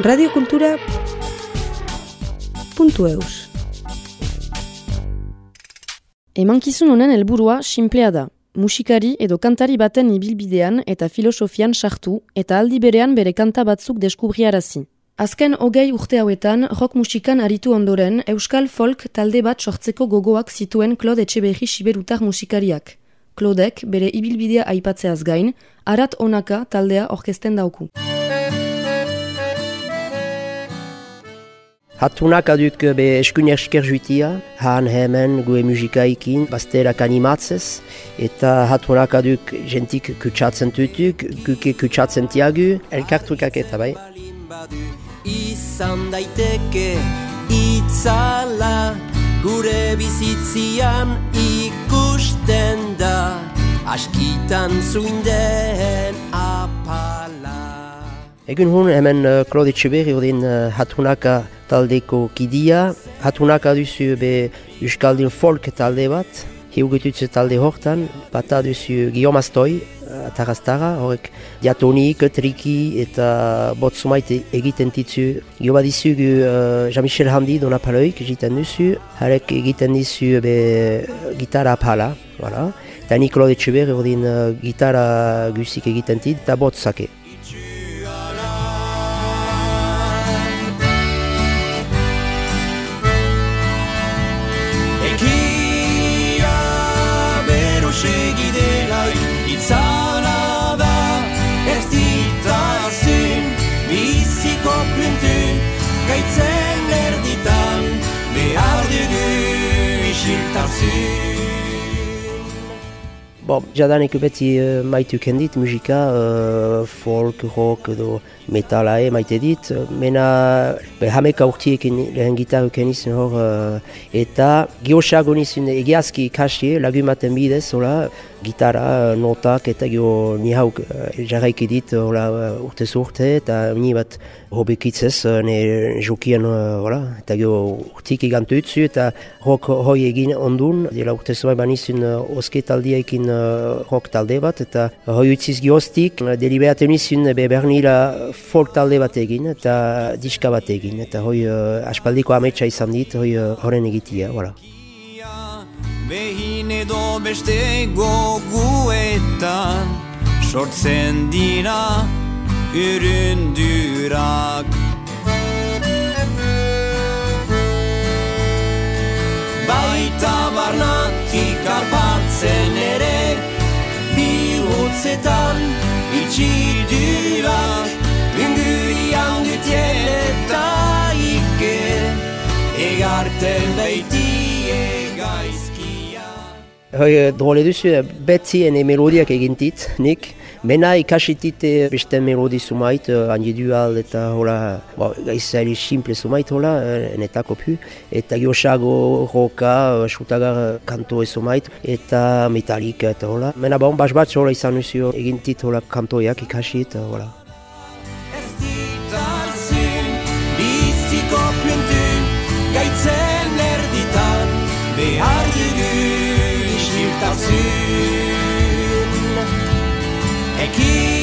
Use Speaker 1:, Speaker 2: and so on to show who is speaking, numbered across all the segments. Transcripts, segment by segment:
Speaker 1: radiokultura puntu eus Emankizun honen helburua sinplea da. Musikari edo kantari baten ibilbidean eta filosofian sartu eta aldi berean bere kanta batzuk deskubriarazi. Azken hogei urte hauetan, rock musikan aritu ondoren, Euskal Folk talde bat sortzeko gogoak zituen Claude Etxeberri siberutar musikariak. Claudek bere ibilbidea aipatzeaz gain, arat onaka taldea orkesten dauku.
Speaker 2: Hatunak aduk be eskun esker juitia, han hemen gue musikaikin, basterak animatzez, eta hatunak aduk jentik kutsatzen tutuk, guke kutsatzen tiagu, elkartukak eta bai.
Speaker 3: Izan daiteke itzala gure bizitzian ikusten da askitan zuinden apala.
Speaker 2: Egun hun hemen uh, Claude Etxeberri odin uh, hatunaka taldeko kidia. Hatunaka duzu be Euskaldun folk talde bat, hiugetutze talde hortan, bata duzu Guillaume Astoi, Ataraztara, horrek diatonik, triki eta botzumait egiten ditzu. Gio bat uh, Jean-Michel Handi dona paloik egiten duzu, harek egiten dizu be gitarra pala, voilà. Eta Nikolo de Txeber ordin uh, gitarra guzik egiten dit eta botzake.
Speaker 3: Gaitzen erditan behar dugu isiltasun
Speaker 2: Bon, jadanik beti uh, maitu kendit musika, uh, folk, rock edo metala e maite dit. Mena be, hameka urtiekin lehen gitarra kenizun hor uh, eta geosago nizun egiazki ikasi lagumaten bidez, hola, gitarra, notak eta gio ni hauk uh, jarraiki dit hola, uh, urte urte eta ni bat hobekitzez ne jokien uh, hola, eta gio urtik igantu utzu eta rock hoi egin ondun, dela urte zua banizun oske taldiekin uh, rock talde bat eta hoi utziz gioztik, deliberaten nizun be bernila folk talde bat egin eta diska bat egin eta hoi aspaldiko ametsa izan dit hoi horren egitia, voilà.
Speaker 3: Behin edo beste goguetan Sortzen dira üründurak Baita barnatik arpatzen ere Bihotzetan itxidurak Ingurian dutien eta ike Egarten gaizkia
Speaker 2: Hoi, drole duzu, beti ene melodiak egintit, nik. Mena ikasitit eh, beste melodi sumait, handi dual eta hola, bo, gaizari simple sumait hola, eh, enetako pu. Eta giosago roka, sutagar kanto sumait, eta metalik eta hola. Mena bon, bas bat hola izan duzu egintit hola kantoiak ikasit, hola.
Speaker 3: Ez ditazun biziko puntu gaitzen erditan behar dugu isiltasun Ekia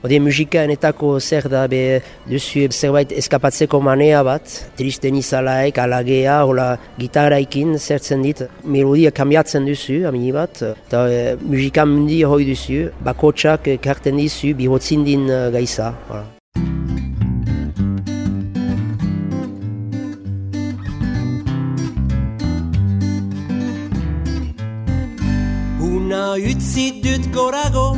Speaker 2: Ode musika enetako zer da be duzu zerbait eskapatzeko manea bat, tristen izalaek, alagea, hola gitarraikin zertzen dit, melodia kambiatzen duzu, amini bat, eta e, musika mundi hoi duzu, bakotsak karten dizu, bihotzin din uh, gaisa. Hola.
Speaker 3: Una utzi dut gorago,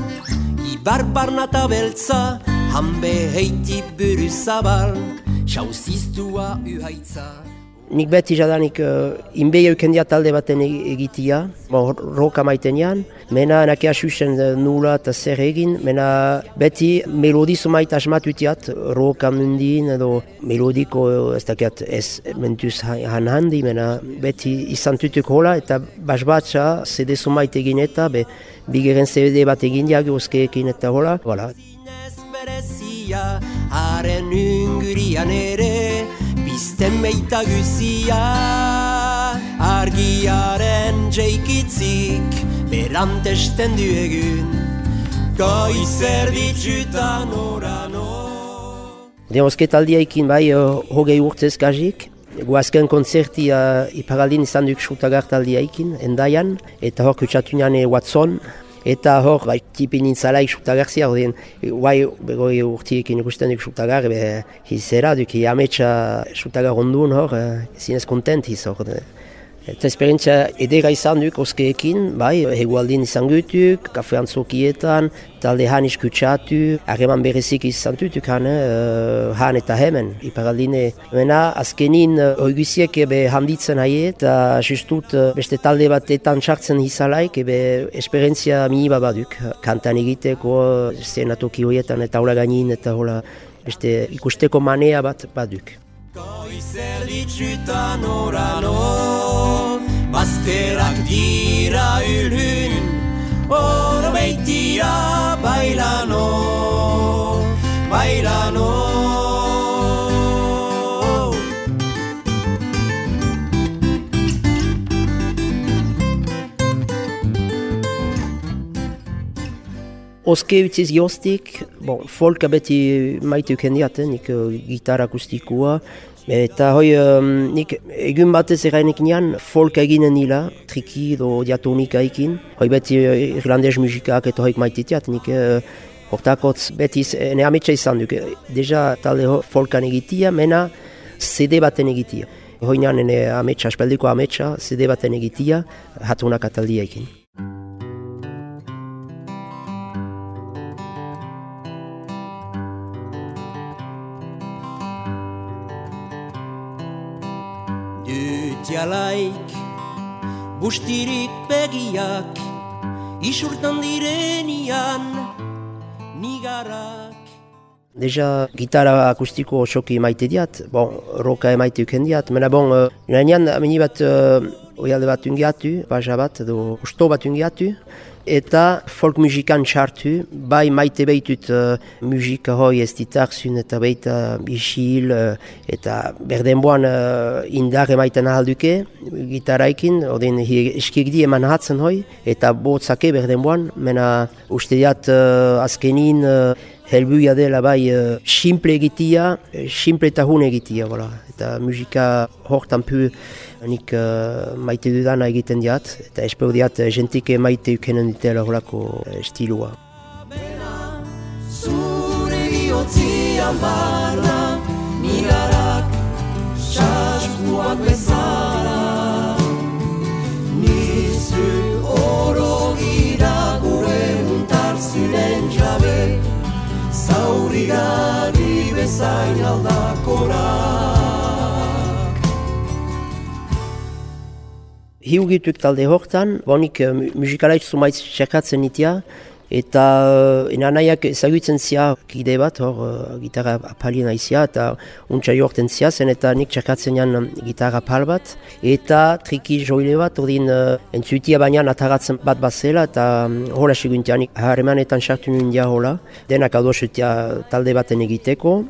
Speaker 3: ibar barnata beltza, hanbe heiti buru zabal, sauziztua uhaitza.
Speaker 2: Nik beti jadanik uh, inbei eukendia talde baten e- egitia, bo, roka maiten jan, mena nakia susen uh, nula eta zer egin, mena beti melodi sumait asmatutiat, roka mundin edo melodiko uh, ez dakiat ez mentuz han handi, mena beti izan tutuk hola eta basbatza CD sumait egin eta be, bigeren CD bat egin oskeekin eta hola,
Speaker 3: begia Haren ungurian ere Bizten meita guzia Argiaren jeikitzik Berantesten du egun Goiz erditzutan orano
Speaker 2: Demosketaldia ikin bai hogei urtez gazik. Guazken konzerti uh, iparaldin izan duk ikin, endaian. Eta hor kutsatu nane Watson. Eta hor, bai, tipin nintzalaik xutagarzia, ordien, guai, begoi urtiekin ikusten duk xutagar, ebe, hizera duk, ametsa xutagar ondun hor, uh, zinez kontent hiz hor. Eta esperientzia edera izan duk oskeekin, bai, hegualdin izan gutuk, kafe antzokietan, talde han iskutsatu, harreman berezik izan dutuk han, uh, han eta hemen, iparaldine. Mena, azkenin, uh, oigusiek ebe handitzen haie, eta justut uh, beste talde batetan txartzen izalaik, ebe esperientzia miniba baduk. Kantan egiteko, zenatoki horietan eta hola gainin, eta hola beste ikusteko manea bat baduk.
Speaker 3: Goizer ditzutan orano Bazterak dira ülhün Oro beitia bailano Bailano
Speaker 2: Oske utziz jostik, bon, folka beti maite ukendiaten, nik uh, gitarra akustikoa. Eta hoi, um, nik egun batez errainik nian, folka eginen nila, triki edo diatonika ekin. Hoi beti uh, irlandez musikak eta hoik maitetiat, nik uh, hortakotz beti ene ametsa izan duk. Deja talde folkan egitia, mena CD baten egitia. Hoi nian ene ametsa, espeldiko ametsa, CD baten egitia, hatunak ataldia ekin.
Speaker 3: Bustirik begiak, isurtan direnian, nigarak.
Speaker 2: Deja gitarra akustiko osoki maite diat, bon, roka emaite uken diat, mena bon, uh, nahian amini bat uh, oialde bat ungiatu, baja bat, edo usto bat ungiatu, eta folk musikan txartu, bai maite behitut uh, musika hoi ez ditarzun eta behita isil, uh, eta berdenboan uh, indar emaiten ahalduke, gitarraikin, odin eskik eman hatzen hoi, eta botzake berdenboan, mena uste diat uh, azkenin, uh, helbuia dela bai uh, simple egitia, simple eta hun egitia, voilà. eta musika hortan pu nik uh, maite dudana egiten diat, eta espero diat jentike maite ukenen ditela horako uh, stilua.
Speaker 3: Zure bihotzian barna, nigarak, saskuak bezala. Nizu oro gira gure untarzunen jabe, zaurigari bezain aldakorak.
Speaker 2: Hiugituk talde hortan, bonik uh, musikalaitz zumaiz txerkatzen nitia, eta uh, enanaiak ezagutzen zia kide bat, hor uh, gitarra apalien aizia, eta untsa jorten zia zen, eta nik txerkatzen jan um, gitarra apal bat, eta triki joile bat, ordin uh, entzutia baina ataratzen bat bazela, eta um, hola seguntianik harremanetan sartu nuen dia hola, denak adosutia talde baten egiteko,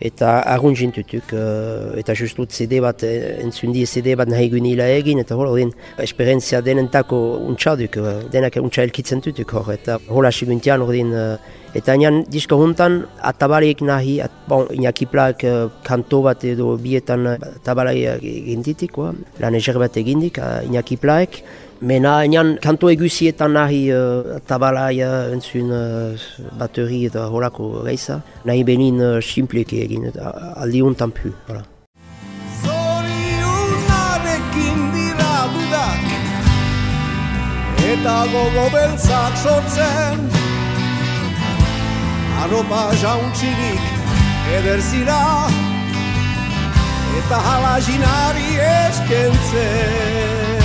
Speaker 2: eta argun jintutuk, uh, eta justut CD bat, eh, entzundi CD bat nahi gunila egin, eta hor, den, esperientzia denentako untxaduk, uh, denak untxa elkitzen tutuk hor, eta hola siguntian hor din, uh, eta nian disko juntan, atabareik nahi, at, bon, inakiplak uh, kanto bat edo bietan uh, atabalai eginditik, uh, lan eger bat egindik, uh, inakiplaek, Mena, enean, kanto egusietan nahi uh, tabalai uh, entzun uh, bateri eta horako gaiza. Nahi benin uh, simpleki egin, eta aldi hontan pu.
Speaker 4: Zorionarekin dira dudak Eta gogo beltzak sortzen Arropa jauntxirik ederzira Eta hala jinari eskentzen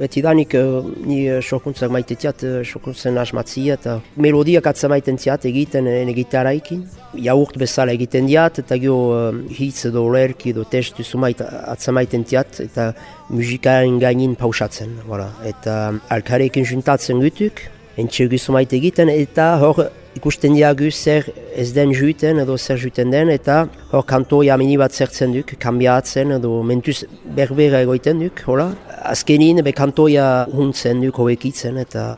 Speaker 2: Betidanik uh, ni uh, sokuntzak maitetiat, uh, sokuntzen asmatzia eta melodiak atzamaiten tiat egiten ene gitarraikin. Jaurt bezala egiten diat eta gio uh, hitz edo lerki edo testu sumait atzamaiten tiat eta musikaren gainin pausatzen. Voilà. Eta alkarekin juntatzen gutuk, entxe maite egiten, eta hor ikusten diagu zer ez den juiten edo zer juiten den, eta hor kantoia mini bat zertzen duk, kambiatzen edo mentuz berbera egoiten duk, hola. Azkenin be kantoia huntzen duk hoekitzen, eta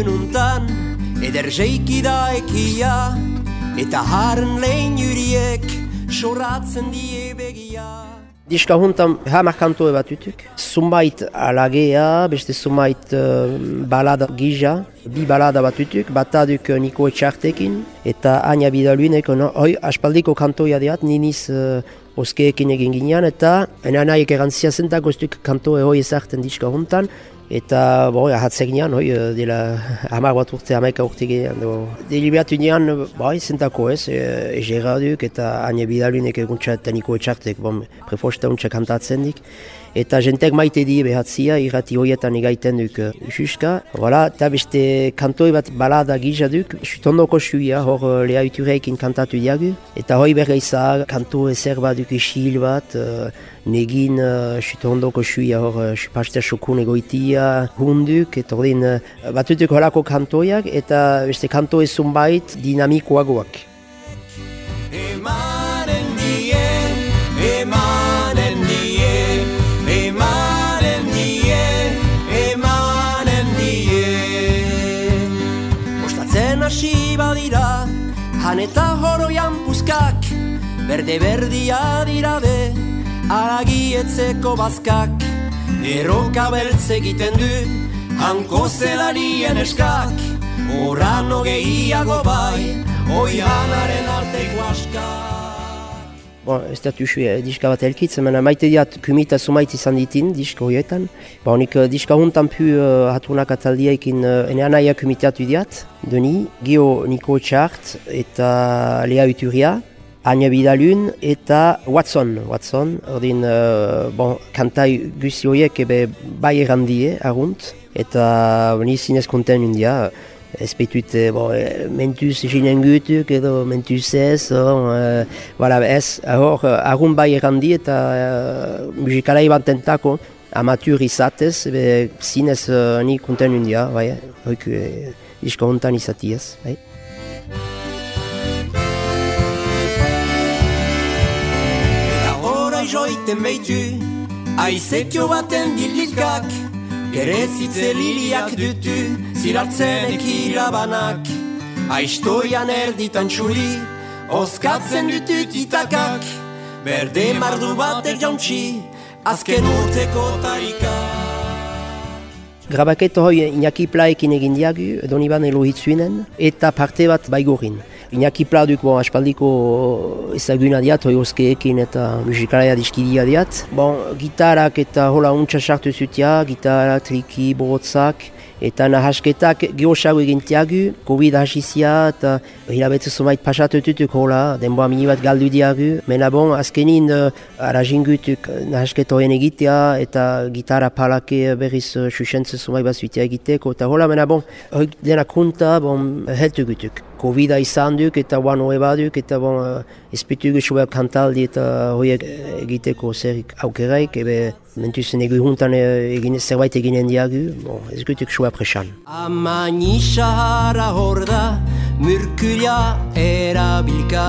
Speaker 3: Txeko egun untan, eder jeiki da ekia, eta haren lehen juriek, soratzen die begia.
Speaker 2: Diska huntan hamar kantoe bat utuk. Zumbait alagea, beste zumbait uh, balada gija, bi balada bat utuk, bat aduk Niko Etxartekin, eta Anya Bidalunek, no? hoi aspaldiko kantoia diat, niniz uh, oskeekin egin ginean, eta enanaik erantzia zentak ostuk kantoe hoi ezarten diska huntan, Eta, bon, ahatzek nian, hoi, eh, dela hamar bat urte, hamaika urte gehiago. Do, delibatu nian, bai, zentako ez, e, duk, eta ane bidalunek eguntza etxartek, bon, prefosta untsa kantatzen dik. Eta jentek maite di behatzia, irrati hoietan egaiten duk uh, ususka. Voilà, eta beste kantoi bat balada gisa duk, sutondoko suia, hor uh, leha utureikin kantatu diagu. Eta hoi bergeiza, kanto ezer bat duk isil bat, uh, negin uh, sutondoko suia, hor uh, paster sokun egoitia, hunduk, eta hori uh, batutuk horako kantoiak, eta beste kanto ezun bait dinamikoagoak.
Speaker 3: Hasi badira, han eta horoian puzkak, berde berdia dira be, aragietzeko bazkak, erroka beltz egiten du, hanko zelarien eskak, orano gehiago bai, oianaren arteko askak.
Speaker 2: Bon, ez dut usu eh, diska bat elkitzen, mena maite diat kumita sumait izan ditin diska horietan. Bon, nik eh, diska hontan pu uh, hatunak ataldiekin uh, ene anaia kumitatu diat, Doni, Gio Niko Txart eta Lea Uturia, Anya Bidalun eta Watson. Watson, ordin, uh, bon, kantai guzi horiek ebe bai errandie, arunt, eta ni zinez konten undia, ez baitut, eh, eh, mentuz jinen gutuk edo mentuz ez, oh, eh, voilà, ez, hor, arun bai errandi eta uh, musikalai bantentako, amatur izatez, be, zinez uh, ni konten undia, bai, hoik, uh, isko hontan izatiez, bai.
Speaker 3: Eta orai joiten beitu, aizekio baten dilikak, gerezitze liliak dutu, ziratzen ekirabanak. Aistoian erditan txuri, oskatzen dutut itakak, berde mardu batek jauntxi, azken urteko tarikak.
Speaker 2: Grabaketo hoi Iñaki Plaekin egin diagu, Doniban elohitzuinen, eta parte bat baigorin. Iñaki Pla duk bon, aspaldiko ezaguna diat, hoi oskeekin eta musikalaia diskidia diat. Bon, gitarak eta hola untsa sartu zutia, gitara, triki, borotzak, eta nahasketak gehosago egintiagu, Covid hasizia eta hilabetze zumait pasatututuk hola, denboa mini bat galdu diagu. Mena bon, azkenin uh, arazingutuk nahasketo hien egitea eta gitara palake berriz uh, susentze zumait bat egiteko. Eta hola, mena bon, hoi dena kunta, bon, heltu gutuk. Covid izan duk eta wan hoe baduk eta bon, uh, ezpitu kantaldi eta horiek egiteko zerik aukeraik, ebe mentuzen egu juntan egin, zerbait eginen diagu, bon, ez gutuk sua presan.
Speaker 3: Amaini sahara hor da, murkuria erabilka,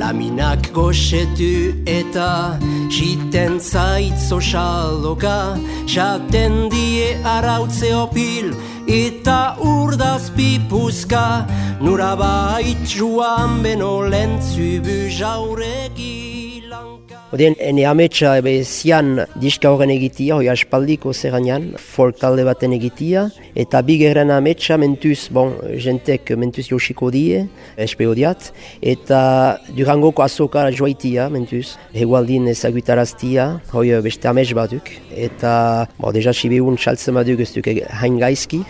Speaker 3: laminak goxetu eta jiten zaitzo xaloka, jaten die arautze opil, eta urdaz pipuzka, nura bait joan beno lentzubu jauregi
Speaker 2: Oden, ene ametsa ebe zian diska horren egitia, hoi aspaldiko zeranean, folk talde baten egitia, eta bigerren ametsa mentuz, bon, jentek mentuz josiko die, espeo diat, eta durangoko azoka joaitia mentuz, hegualdin ezagutaraztia, hoi beste amets baduk, eta, bo, deja sibeun txaltzen baduk ez duk hain gaizki,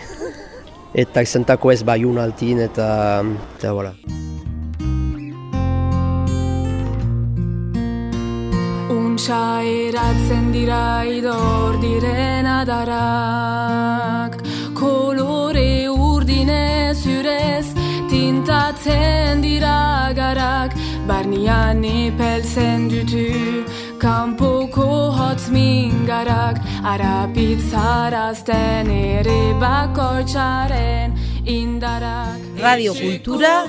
Speaker 2: eta zentako ez baiun altin, eta, eta, voilà.
Speaker 5: Funtsa eratzen dira idor diren adarak. Kolore urdine zurez tintatzen dira garak. Barnian ipeltzen dutu kanpoko hotz mingarak. Arapitzarazten ere bakoitzaren indarak.
Speaker 6: Radio Kultura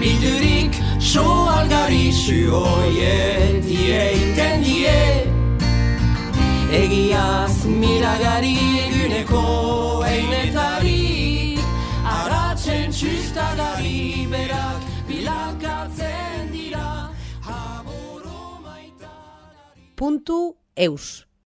Speaker 2: Bildurik so algari zuoie dieiten die Egiaz miragari eguneko einetari. Aratzen txustagari berak bilakatzen dira. Haboro maitagari
Speaker 6: puntu eus.